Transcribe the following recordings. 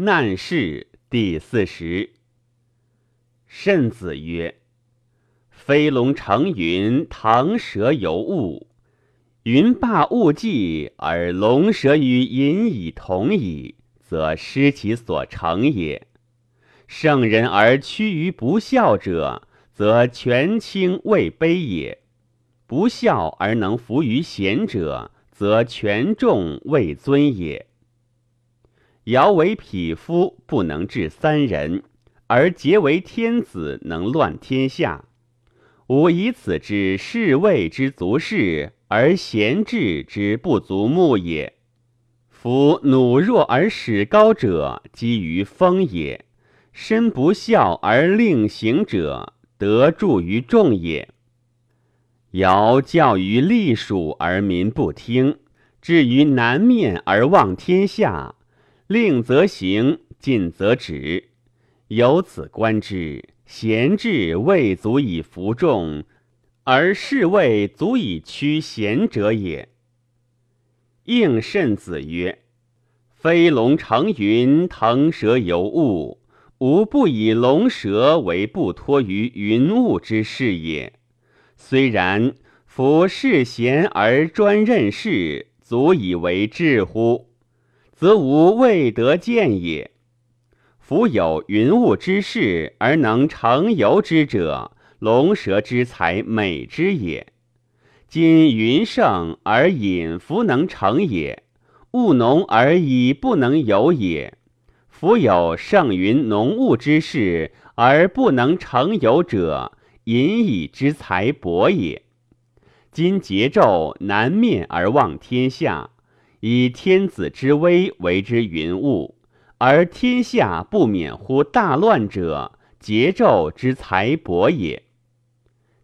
难事第四十。慎子曰：“飞龙乘云，腾蛇游雾。云罢雾际，而龙蛇与隐以同矣，则失其所成也。圣人而屈于不孝者，则权倾位卑也；不孝而能服于贤者，则权重位尊也。尧为匹夫，不能治三人。”而桀为天子，能乱天下。吾以此之士位之足士，而贤治之不足目也。夫弩弱而使高者，基于风也；身不孝而令行者，得助于众也。尧教于隶属而民不听，至于南面而望天下，令则行，禁则止。由此观之，贤治未足以服众，而士位足以屈贤者也。应慎子曰：“飞龙乘云，腾蛇游雾，吾不以龙蛇为不托于云雾之事也。虽然，夫士贤而专任事，足以为治乎？则无未得见也。”夫有云雾之势而能成游之者，龙蛇之才美之也。今云盛而隐弗能成也，雾浓而已不能游也。夫有盛云浓雾之势而不能成游者，隐以之才薄也。今桀纣南面而望天下，以天子之威为之云雾。而天下不免乎大乱者，桀纣之才薄也。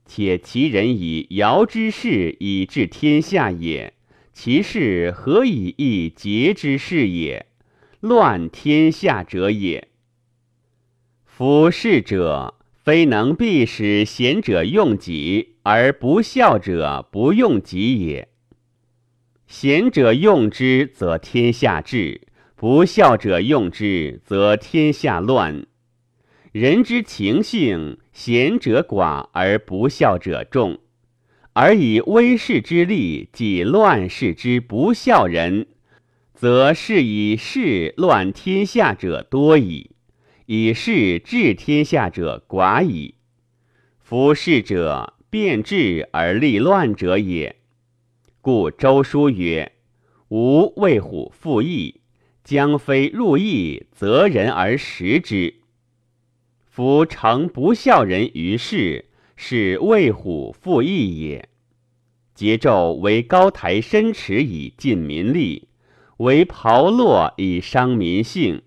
且其人以尧之事以治天下也，其事何以易桀之事也？乱天下者也。夫士者，非能必使贤者用己，而不孝者不用己也。贤者用之，则天下治。不孝者用之，则天下乱。人之情性，贤者寡而不孝者众，而以威势之力济乱世之不孝人，则是以势乱天下者多矣，以势治天下者寡矣。夫士者，变治而立乱者也。故周书曰：“吾为虎负义。”将非入邑，择人而食之。夫诚不孝人于世，是为虎负义也。桀纣为高台深池以尽民力，为炮烙以伤民性。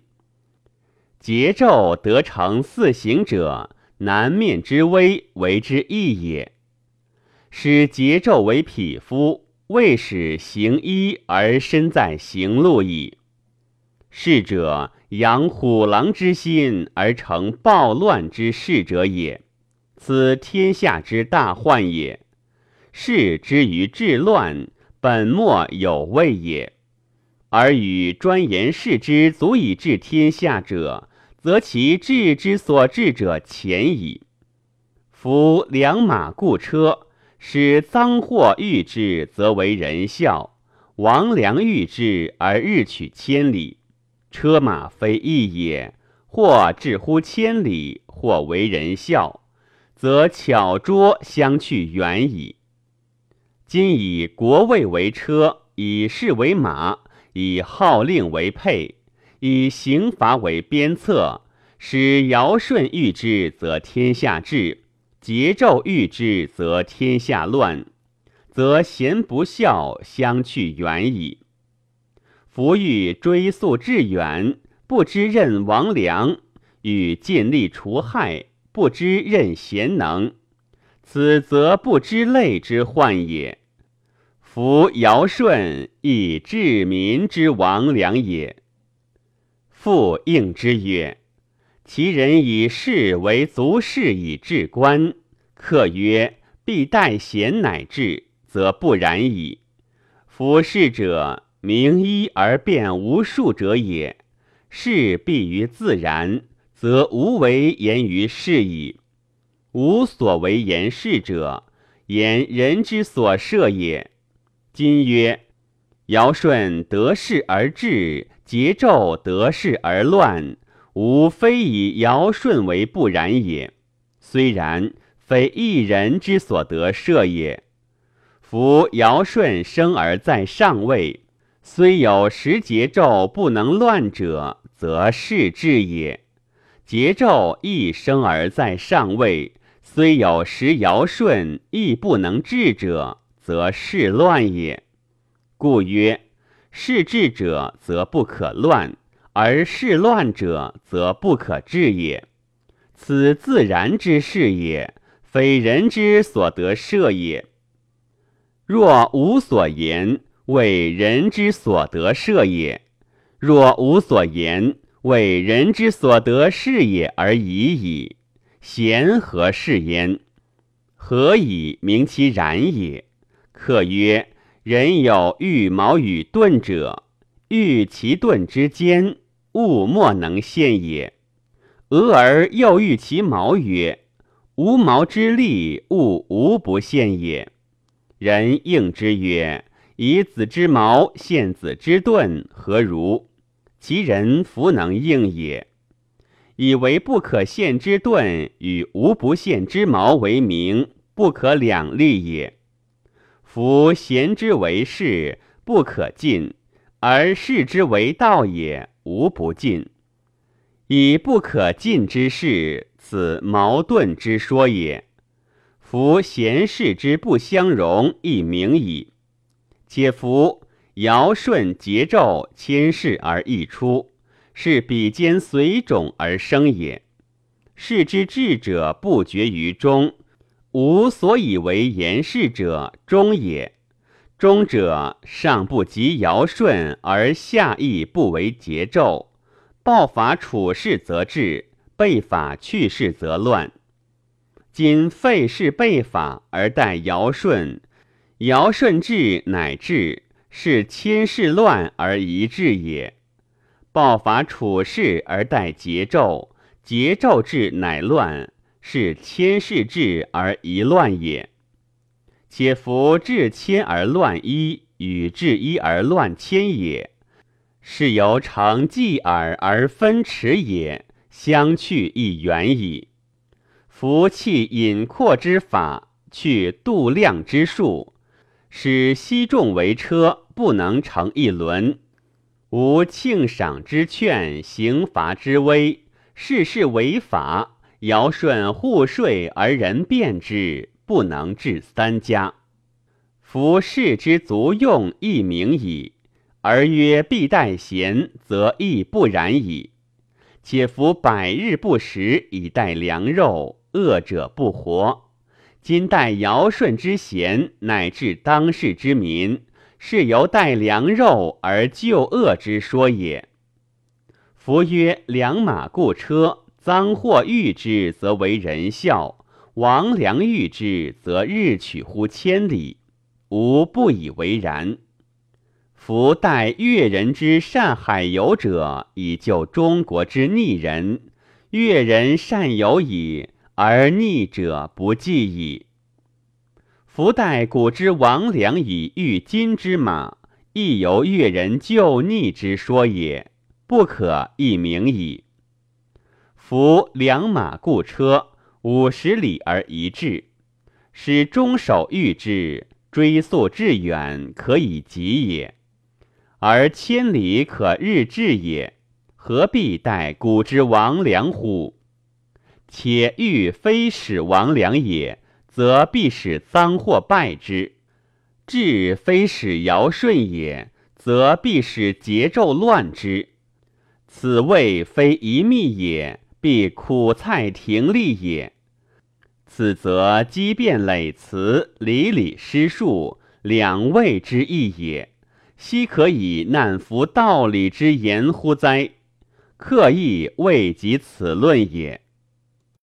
桀纣得成四行者，南面之威为之义也。使桀纣为匹夫，未使行医而身在行路矣。是者养虎狼之心而成暴乱之势者也，此天下之大患也。士之于治乱，本末有位也。而与专言事之足以治天下者，则其治之所治者浅矣。夫良马固车，使赃货遇之，则为人孝；王良遇之而日取千里。车马非义也，或至乎千里，或为人孝，则巧拙相去远矣。今以国位为车，以士为马，以号令为辔，以刑罚为鞭策，使尧舜遇之，则天下治；桀纣遇之，则天下乱，则贤不孝相去远矣。夫欲追溯致远，不知任王良；欲尽力除害，不知任贤能。此则不知类之患也。夫尧舜亦治民之王良也。复应之曰：“其人以事为足事以治官，客曰：‘必待贤乃治’，则不然矣。夫士者。”名一而变无数者也，事必于自然，则无为言于事矣。无所为言事者，言人之所设也。今曰：尧舜得势而治，桀纣得势而乱，吾非以尧舜为不然也。虽然，非一人之所得设也。夫尧舜生而在上位，虽有时桀纣不能乱者，则是治也；桀纣亦生而在上位，虽有时尧舜亦不能治者，则是乱也。故曰：是治者则不可乱，而是乱者则不可治也。此自然之事也，非人之所得设也。若无所言，为人之所得设也；若无所言，为人之所得是也而已矣。贤何是焉？何以明其然也？客曰：人有欲矛与盾者，欲其盾之坚，物莫能陷也；俄而又欲其矛曰：无矛之利，物无不陷也。人应之曰：“以子之矛陷子之盾，何如？”其人弗能应也。以为不可陷之盾与无不陷之矛为名，不可两立也。夫贤之为士，不可进；而士之为道也，无不进。以不可进之事，此矛盾之说也。夫贤士之不相容，亦明矣。且夫尧舜桀纣千世而一出，是比肩随种而生也。士之智者不绝于中，吾所以为言事者忠也。中者上不及尧舜，而下亦不为桀纣。暴法处事则治，备法去世则乱。今废世备法而待尧舜，尧舜治乃治，是千世乱而一治也；暴法处世而待桀纣，桀纣治乃乱，是千世治而一乱也。且夫治千而乱一，与治一而乱千也，是由成继耳而分持也，相去亦远矣。夫弃隐阔之法，去度量之术，使西众为车，不能成一轮；无庆赏之劝，刑罚之威，事事为法，尧舜互税而人变之，不能治三家。夫士之足用亦明矣，而曰必待贤，则亦不然矣。且夫百日不食以待良肉。恶者不活。今待尧舜之贤，乃至当世之民，是由待良肉而救恶之说也。夫曰：良马故车，赃货遇之，则为人笑；王良遇之，则日取乎千里。吾不以为然。夫待越人之善海游者，以救中国之逆人。越人善游矣。而逆者不计矣。夫待古之王良以御今之马，亦由越人救逆之说也，不可一明矣。夫良马故车，五十里而一至，使中守御之，追溯至远，可以及也；而千里可日至也，何必待古之王良乎？且欲非使王良也，则必使赃或败之；至非使尧舜也，则必使桀纣乱之。此谓非一密也，必苦菜亭立也。此则积变累辞，理理失数，两位之意也。奚可以难服道理之言乎哉？刻意未及此论也。